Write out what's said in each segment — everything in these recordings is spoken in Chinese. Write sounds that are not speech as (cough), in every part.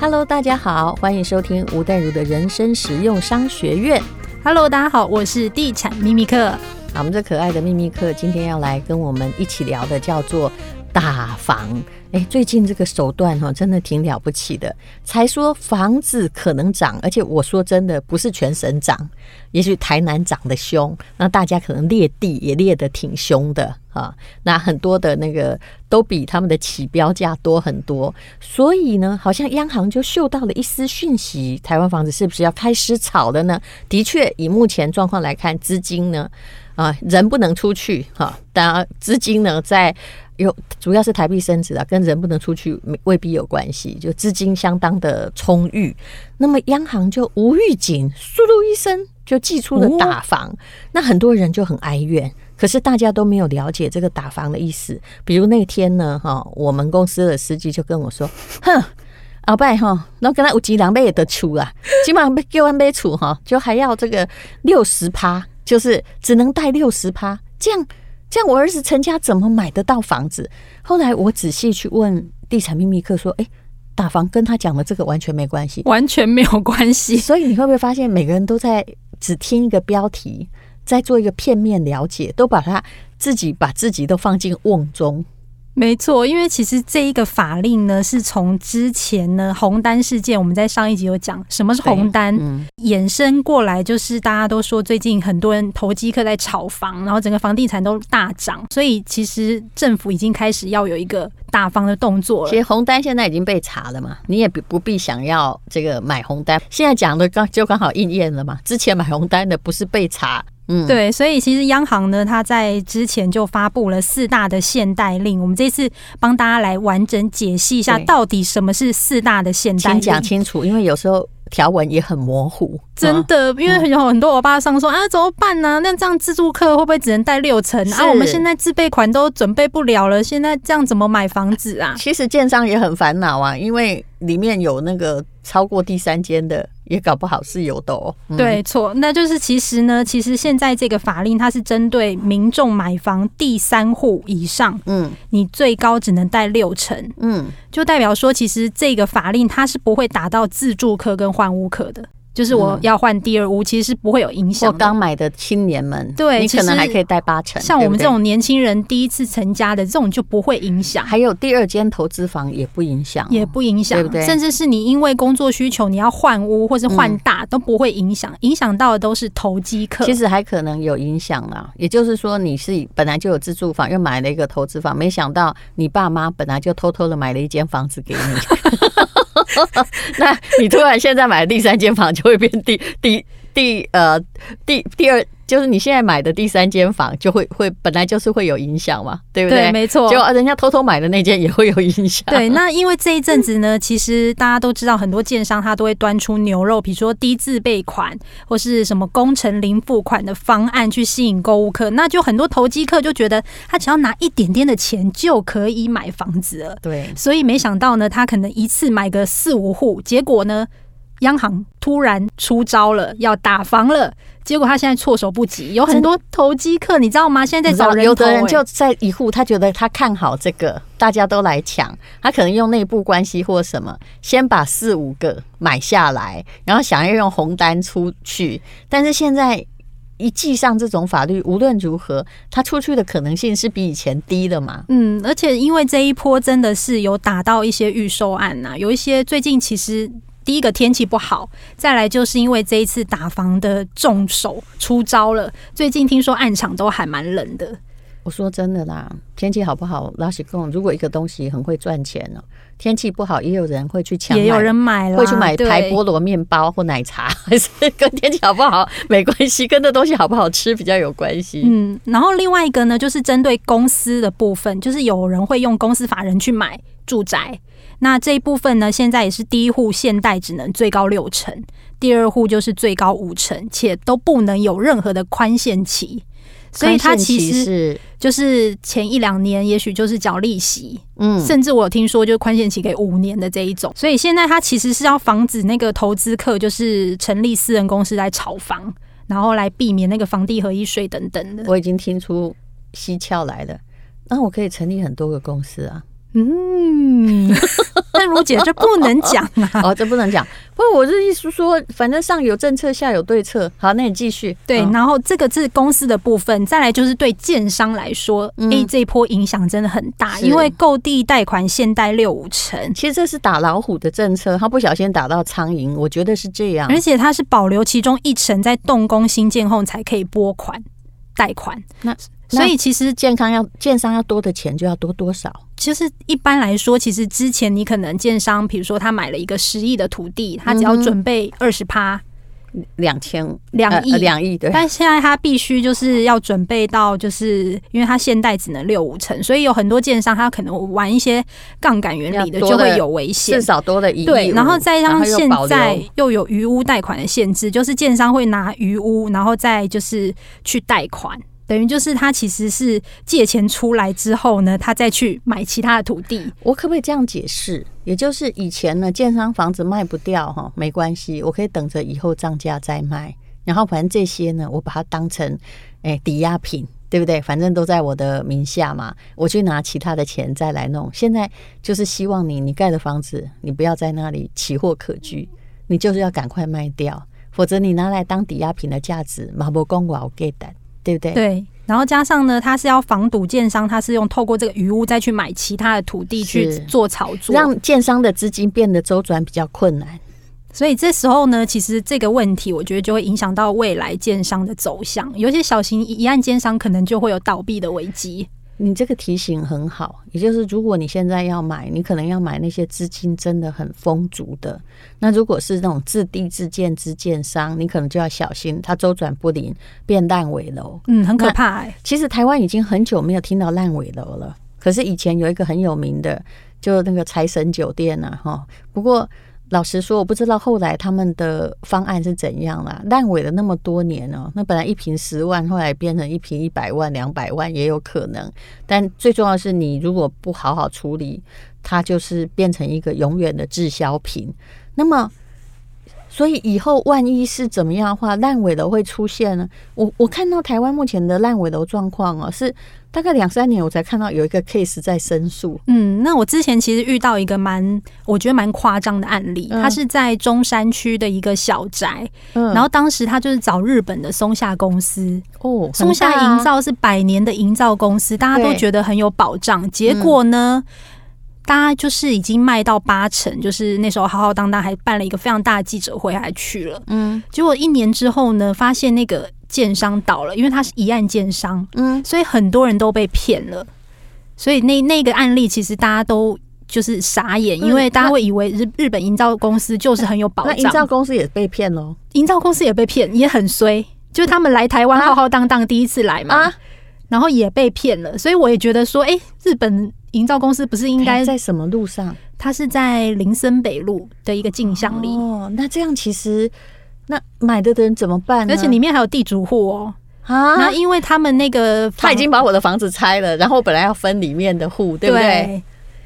Hello，大家好，欢迎收听吴淡如的人生实用商学院。Hello，大家好，我是地产秘密客。好，我们这可爱的秘密客今天要来跟我们一起聊的叫做打房。哎，最近这个手段哈，真的挺了不起的。才说房子可能涨，而且我说真的，不是全省涨，也许台南涨得凶，那大家可能列地也列得挺凶的啊。那很多的那个都比他们的起标价多很多，所以呢，好像央行就嗅到了一丝讯息，台湾房子是不是要开始炒了呢？的确，以目前状况来看，资金呢，啊，人不能出去哈，当然资金呢在。有主要是台币升值啊，跟人不能出去未必有关系，就资金相当的充裕。那么央行就无预警，嗖噜一声就寄出了打房，哦，那很多人就很哀怨。可是大家都没有了解这个打房的意思。比如那天呢，哈，我们公司的司机就跟我说：“哼，阿伯哈，那跟他有几两倍也得出啊，基本上被给完杯出哈，就还要这个六十趴，就是只能贷六十趴，这样。”像我儿子成家怎么买得到房子？后来我仔细去问地产秘密客说：“哎，打房跟他讲的这个完全没关系，完全没有关系。(laughs) ”所以你会不会发现，每个人都在只听一个标题，在做一个片面了解，都把他自己把自己都放进瓮中。没错，因为其实这一个法令呢，是从之前呢红单事件，我们在上一集有讲什么是红单，嗯，衍生过来，就是大家都说最近很多人投机客在炒房，然后整个房地产都大涨，所以其实政府已经开始要有一个大方的动作了。其实红单现在已经被查了嘛，你也不不必想要这个买红单，现在讲的刚就刚好应验了嘛，之前买红单的不是被查。嗯，对，所以其实央行呢，它在之前就发布了四大的限贷令。我们这次帮大家来完整解析一下，到底什么是四大的限贷令？请讲清楚，因为有时候条文也很模糊。真的，因为有很多欧巴桑说、嗯、啊，怎么办呢、啊？那这样自助客会不会只能贷六成啊？我们现在自备款都准备不了了，现在这样怎么买房子啊？其实建商也很烦恼啊，因为里面有那个超过第三间的。也搞不好是有的哦。嗯、对，错，那就是其实呢，其实现在这个法令它是针对民众买房第三户以上，嗯，你最高只能贷六成，嗯，就代表说，其实这个法令它是不会打到自住客跟换屋客的。就是我要换第二屋，其实是不会有影响。我刚买的青年们，对，你可能还可以贷八成。像我们这种年轻人第一次成家的这种就不会影响。还有第二间投资房也不影响，也不影响，对不对？甚至是你因为工作需求你要换屋或是换大都不会影响，影响到的都是投机客。其实还可能有影响啊，也就是说你是本来就有自住房，又买了一个投资房，没想到你爸妈本来就偷偷的买了一间房子给你。(laughs) 那你突然现在买第三间房就会变第第第呃第第二，就是你现在买的第三间房就会会本来就是会有影响嘛，对不对？对，没错。就人家偷偷买的那间也会有影响。对，那因为这一阵子呢，其实大家都知道，很多建商他都会端出牛肉，比如说低自备款或是什么工程零付款的方案去吸引购物客，那就很多投机客就觉得他只要拿一点点的钱就可以买房子了。对，所以没想到呢，他可能一次买个四五户，结果呢，央行突然出招了，要打房了。结果他现在措手不及，有很多投机客，你知道吗？现在在找人、欸，有的人就在一户，他觉得他看好这个，大家都来抢，他可能用内部关系或什么，先把四五个买下来，然后想要用红单出去。但是现在一记上这种法律，无论如何，他出去的可能性是比以前低的嘛？嗯，而且因为这一波真的是有打到一些预售案呐、啊，有一些最近其实。第一个天气不好，再来就是因为这一次打房的重手出招了。最近听说暗场都还蛮冷的。我说真的啦，天气好不好？拉西贡，如果一个东西很会赚钱呢，天气不好也有人会去抢，也有人买了，会去买台菠萝面包或奶茶，还是跟天气好不好没关系，跟这东西好不好吃比较有关系。嗯，然后另外一个呢，就是针对公司的部分，就是有人会用公司法人去买住宅。那这一部分呢，现在也是第一户限贷只能最高六成，第二户就是最高五成，且都不能有任何的宽限期。所以它其实是就是前一两年，也许就是缴利息，嗯，甚至我有听说就是宽限期给五年的这一种。所以现在它其实是要防止那个投资客就是成立私人公司来炒房，然后来避免那个房地合一税等等的。我已经听出蹊跷来了，那我可以成立很多个公司啊。嗯，但 (laughs) 但如姐这不能讲啊。哦，这不能讲。不过我的意思说，反正上有政策，下有对策。好，那你继续。对，然后这个是公司的部分，再来就是对建商来说，哎、嗯，这一波影响真的很大，因为购地贷款限贷六五成。其实这是打老虎的政策，他不小心打到苍蝇，我觉得是这样。而且他是保留其中一成在动工兴建后才可以拨款贷款。那所以其实健康要建商要多的钱就要多多少？其实一般来说，其实之前你可能建商，比如说他买了一个十亿的土地，他只要准备二十趴，两千两亿两亿对。但现在他必须就是要准备到，就是因为他现贷只能六五成，所以有很多建商他可能玩一些杠杆原理的，就会有危险。至少多了一亿。对，然后再加上现在又有余屋贷款的限制，就是建商会拿余屋，然后再就是去贷款。等于就是他其实是借钱出来之后呢，他再去买其他的土地。我可不可以这样解释？也就是以前呢，建商房子卖不掉哈，没关系，我可以等着以后涨价再卖。然后反正这些呢，我把它当成诶抵押品，对不对？反正都在我的名下嘛，我去拿其他的钱再来弄。现在就是希望你，你盖的房子，你不要在那里奇货可居，你就是要赶快卖掉，否则你拿来当抵押品的价值，马不公我给的。对不对？对，然后加上呢，他是要防堵建商，他是用透过这个余屋再去买其他的土地去做炒作，让建商的资金变得周转比较困难。所以这时候呢，其实这个问题我觉得就会影响到未来建商的走向，有些小型一案建商可能就会有倒闭的危机。你这个提醒很好，也就是如果你现在要买，你可能要买那些资金真的很丰足的。那如果是那种自地自建之建商，你可能就要小心，它周转不灵，变烂尾楼。嗯，很可怕欸。其实台湾已经很久没有听到烂尾楼了，可是以前有一个很有名的，就那个财神酒店呐，哈。不过。老实说，我不知道后来他们的方案是怎样啦。烂尾了那么多年哦，那本来一瓶十万，后来变成一瓶一百万、两百万也有可能。但最重要的是，你如果不好好处理，它就是变成一个永远的滞销品。那么，所以以后万一是怎么样的话，烂尾楼会出现呢？我我看到台湾目前的烂尾楼状况哦，是。大概两三年，我才看到有一个 case 在申诉。嗯，那我之前其实遇到一个蛮，我觉得蛮夸张的案例。他、嗯、是在中山区的一个小宅，嗯，然后当时他就是找日本的松下公司。哦，松下营造是百年的营造公司，大家都觉得很有保障。结果呢，嗯、大家就是已经卖到八成，就是那时候浩浩荡荡还办了一个非常大的记者会，还去了。嗯，结果一年之后呢，发现那个。建商倒了，因为他是一案建商，嗯，所以很多人都被骗了。所以那那个案例其实大家都就是傻眼，因为大家会以为日日本营造公司就是很有保障，那营造公司也被骗喽。营造公司也被骗，也很衰。就是他们来台湾浩浩荡荡第一次来嘛，然后也被骗了。所以我也觉得说，哎，日本营造公司不是应该在什么路上？它是在林森北路的一个镜像里。哦，那这样其实。那买的的人怎么办呢？而且里面还有地主户哦啊！那因为他们那个他已经把我的房子拆了，然后本来要分里面的户，对不对？对。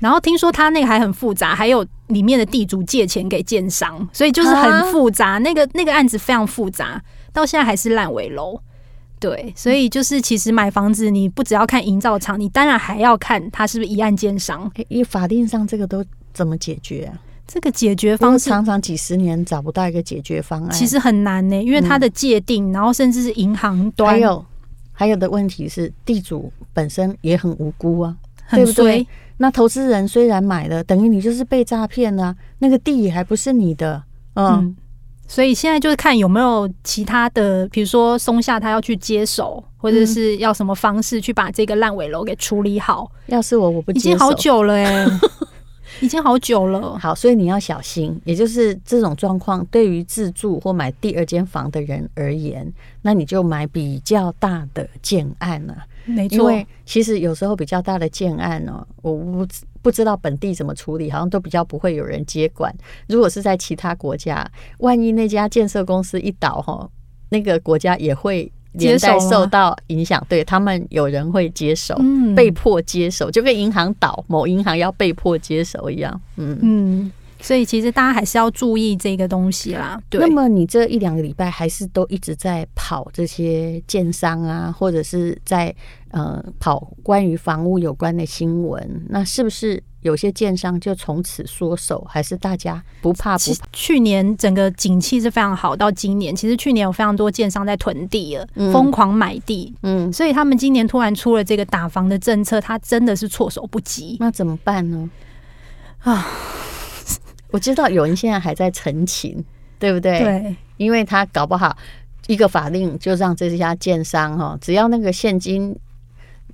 然后听说他那个还很复杂，还有里面的地主借钱给建商，所以就是很复杂。那个那个案子非常复杂，到现在还是烂尾楼。对，所以就是其实买房子，你不只要看营造厂，你当然还要看他是不是一案奸商。因为法定上这个都怎么解决啊？这个解决方式常常几十年找不到一个解决方案，其实很难呢，因为它的界定，然后甚至是银行端，还有还有的问题是地主本身也很无辜啊，对不对？那投资人虽然买了，等于你就是被诈骗了，那个地还不是你的，嗯。所以现在就是看有没有其他的，比如说松下他要去接手，或者是要什么方式去把这个烂尾楼给处理好。要是我，我不接，已经好久了哎。(laughs) 已经好久了，好，所以你要小心。也就是这种状况，对于自住或买第二间房的人而言，那你就买比较大的建案了。没错，因为其实有时候比较大的建案呢，我不不知道本地怎么处理，好像都比较不会有人接管。如果是在其他国家，万一那家建设公司一倒，哈，那个国家也会。连带受到影响，对他们有人会接手，嗯，被迫接手，就跟银行倒，某银行要被迫接手一样，嗯嗯，所以其实大家还是要注意这个东西啦。对，那么你这一两个礼拜还是都一直在跑这些建商啊，或者是在呃跑关于房屋有关的新闻，那是不是有些建商就从此缩手，还是大家不怕不怕？去年整个景气是非常好，到今年其实去年有非常多建商在囤地了，嗯、疯狂买地，嗯，所以他们今年突然出了这个打房的政策，他真的是措手不及。那怎么办呢？啊，我知道有人现在还在陈情，对不对？对，因为他搞不好一个法令就让这家建商哈，只要那个现金。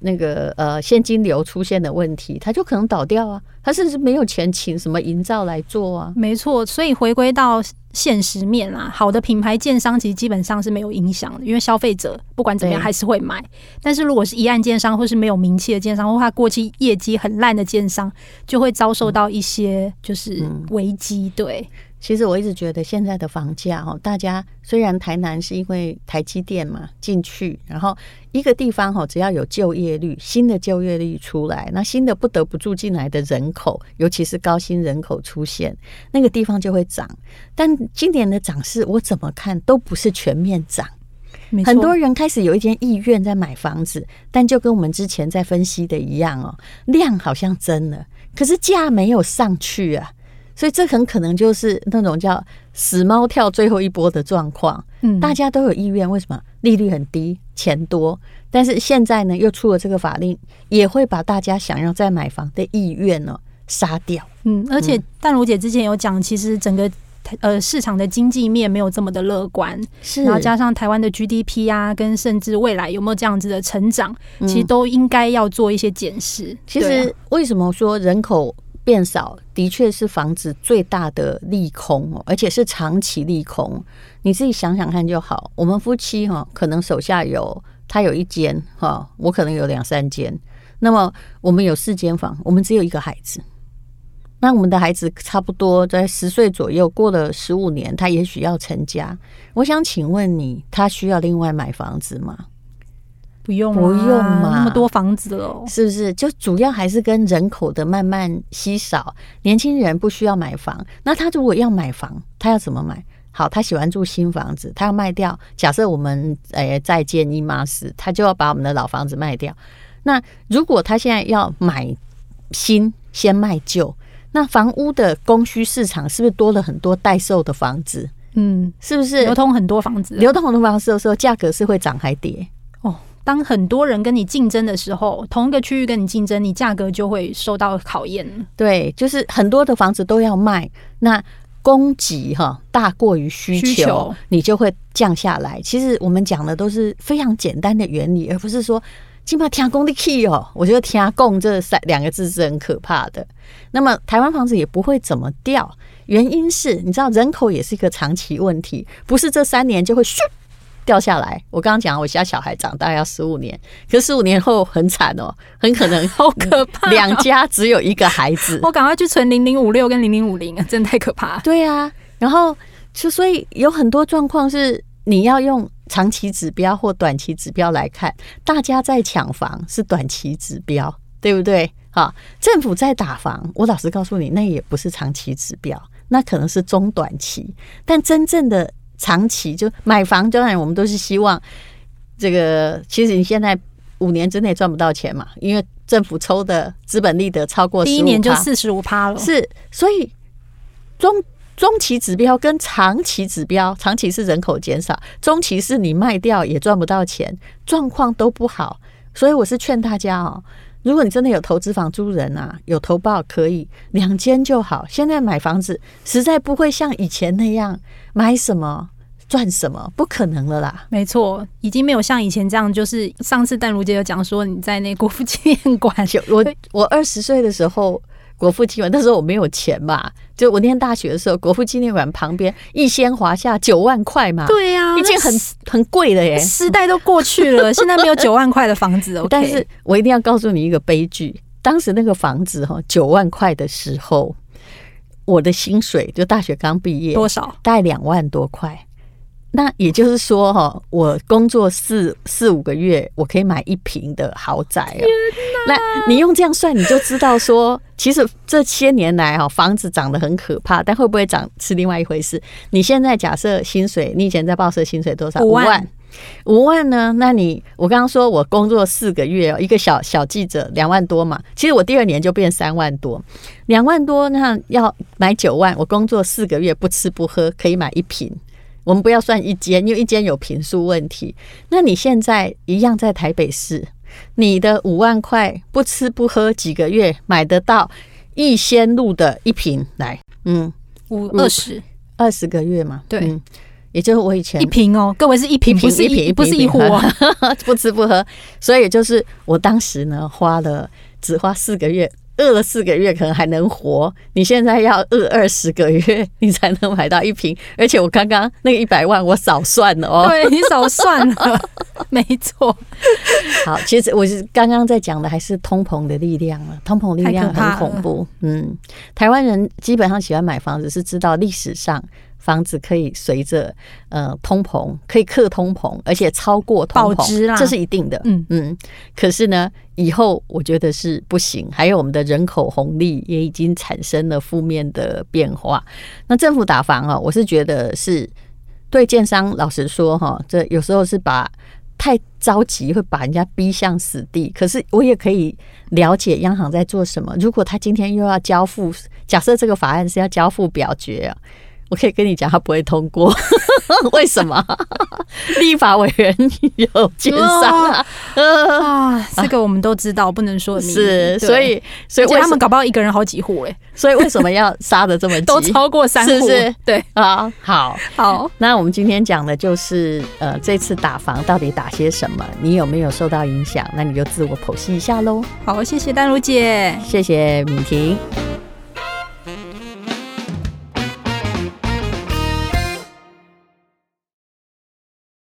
那个呃现金流出现的问题，他就可能倒掉啊，他甚至没有钱请什么营造来做啊。没错，所以回归到现实面啊，好的品牌建商其实基本上是没有影响的，因为消费者不管怎么样还是会买。但是如果是一案建商或是没有名气的建商，或他过去业绩很烂的建商，就会遭受到一些就是危机。对。其实我一直觉得现在的房价哦，大家虽然台南是因为台积电嘛进去，然后一个地方哦，只要有就业率，新的就业率出来，那新的不得不住进来的人口，尤其是高薪人口出现，那个地方就会涨。但今年的涨势，我怎么看都不是全面涨。很多人开始有一点意愿在买房子，但就跟我们之前在分析的一样哦，量好像增了，可是价没有上去啊。所以这很可能就是那种叫死猫跳最后一波的状况。嗯，大家都有意愿，为什么？利率很低，钱多，但是现在呢，又出了这个法令，也会把大家想要再买房的意愿呢杀掉。嗯，而且淡如姐之前有讲，其实整个呃市场的经济面没有这么的乐观，是，然后加上台湾的 GDP 啊，跟甚至未来有没有这样子的成长，其实都应该要做一些检视。其实为什么说人口变少的确是房子最大的利空哦，而且是长期利空。你自己想想看就好。我们夫妻哈，可能手下有他有一间哈，我可能有两三间。那么我们有四间房，我们只有一个孩子。那我们的孩子差不多在十岁左右，过了十五年，他也许要成家。我想请问你，他需要另外买房子吗？不用，不用嘛，那么多房子了，是不是？就主要还是跟人口的慢慢稀少，年轻人不需要买房。那他如果要买房，他要怎么买？好，他喜欢住新房子，他要卖掉。假设我们诶再建一妈时，他就要把我们的老房子卖掉。那如果他现在要买新，先卖旧，那房屋的供需市场是不是多了很多待售的房子？嗯，是不是流通很多房子？流通很多房子的时候，价格是会涨还跌？哦。当很多人跟你竞争的时候，同一个区域跟你竞争，你价格就会受到考验。对，就是很多的房子都要卖，那供给哈大过于需求，需求，你就会降下来。其实我们讲的都是非常简单的原理，而不是说起码天供的 key 哦。我觉得天供这三两个字是很可怕的。那么台湾房子也不会怎么掉，原因是你知道人口也是一个长期问题，不是这三年就会咻。掉下来，我刚刚讲，我家小孩长大要十五年，可是十五年后很惨哦，很可能 (laughs) 好可怕，(laughs) 两家只有一个孩子。(laughs) 我赶快去存零零五六跟零零五零啊，真的太可怕。对啊，然后就所以有很多状况是你要用长期指标或短期指标来看，大家在抢房是短期指标，对不对？好，政府在打房，我老实告诉你，那也不是长期指标，那可能是中短期，但真正的。长期就买房，当然我们都是希望这个。其实你现在五年之内赚不到钱嘛，因为政府抽的资本利得超过第一年就四十五趴了。是，所以中中期指标跟长期指标，长期是人口减少，中期是你卖掉也赚不到钱，状况都不好。所以我是劝大家哦，如果你真的有投资房租人啊，有投报可以两间就好。现在买房子实在不会像以前那样。买什么赚什么，不可能了啦！没错，已经没有像以前这样。就是上次淡如姐有讲说，你在那国父纪念馆，我我二十岁的时候，国父纪念馆那时候我没有钱嘛，就我念大学的时候，国父纪念馆旁边一仙华夏九万块嘛，对呀、啊，已经很很贵了耶，时代都过去了，现在没有九万块的房子。(laughs) OK，但是我一定要告诉你一个悲剧，当时那个房子哈九万块的时候。我的薪水就大学刚毕业多少？大概两万多块。那也就是说，哈，我工作四四五个月，我可以买一平的豪宅哦。那你用这样算，你就知道说，其实这些年来哈，房子涨得很可怕，但会不会涨是另外一回事。你现在假设薪水，你以前在报社薪水多少？五万。五万呢？那你我刚刚说我工作四个月，一个小小记者两万多嘛，其实我第二年就变三万多，两万多那要买九万，我工作四个月不吃不喝可以买一坪。我们不要算一间，因为一间有平数问题。那你现在一样在台北市，你的五万块不吃不喝几个月买得到逸仙路的一瓶来，嗯，五二十。二十个月嘛，对。嗯。也就是我以前一瓶哦，各位是一瓶，不是一瓶，不是一壶哦，(laughs) 不吃不喝，所以就是我当时呢，花了只花四个月，饿了四个月可能还能活。你现在要饿二十个月，你才能买到一瓶，而且我刚刚那个一百万我少算了哦，对，你少算了，没错。好，其实我是刚刚在讲的还是通膨的力量了，通膨力量很恐怖。嗯，台湾人基本上喜欢买房子，是知道历史上。房子可以随着呃通膨，可以克通膨，而且超过通膨，这是一定的。嗯嗯。可是呢，以后我觉得是不行。还有我们的人口红利也已经产生了负面的变化。那政府打房啊，我是觉得是对建商，老实说哈，这有时候是把太着急会把人家逼向死地。可是我也可以了解央行在做什么。如果他今天又要交付，假设这个法案是要交付表决啊。我可以跟你讲，他不会通过，(laughs) 为什么？(laughs) 立法委员有奸商啊！(laughs) 啊，这个我们都知道，不能说是，所以所以他们搞不好一个人好几户哎，所以为什么要杀的这么急？都超过三户，是对啊，好好。那我们今天讲的就是呃，这次打房到底打些什么？你有没有受到影响？那你就自我剖析一下喽。好，谢谢丹如姐，谢谢敏婷。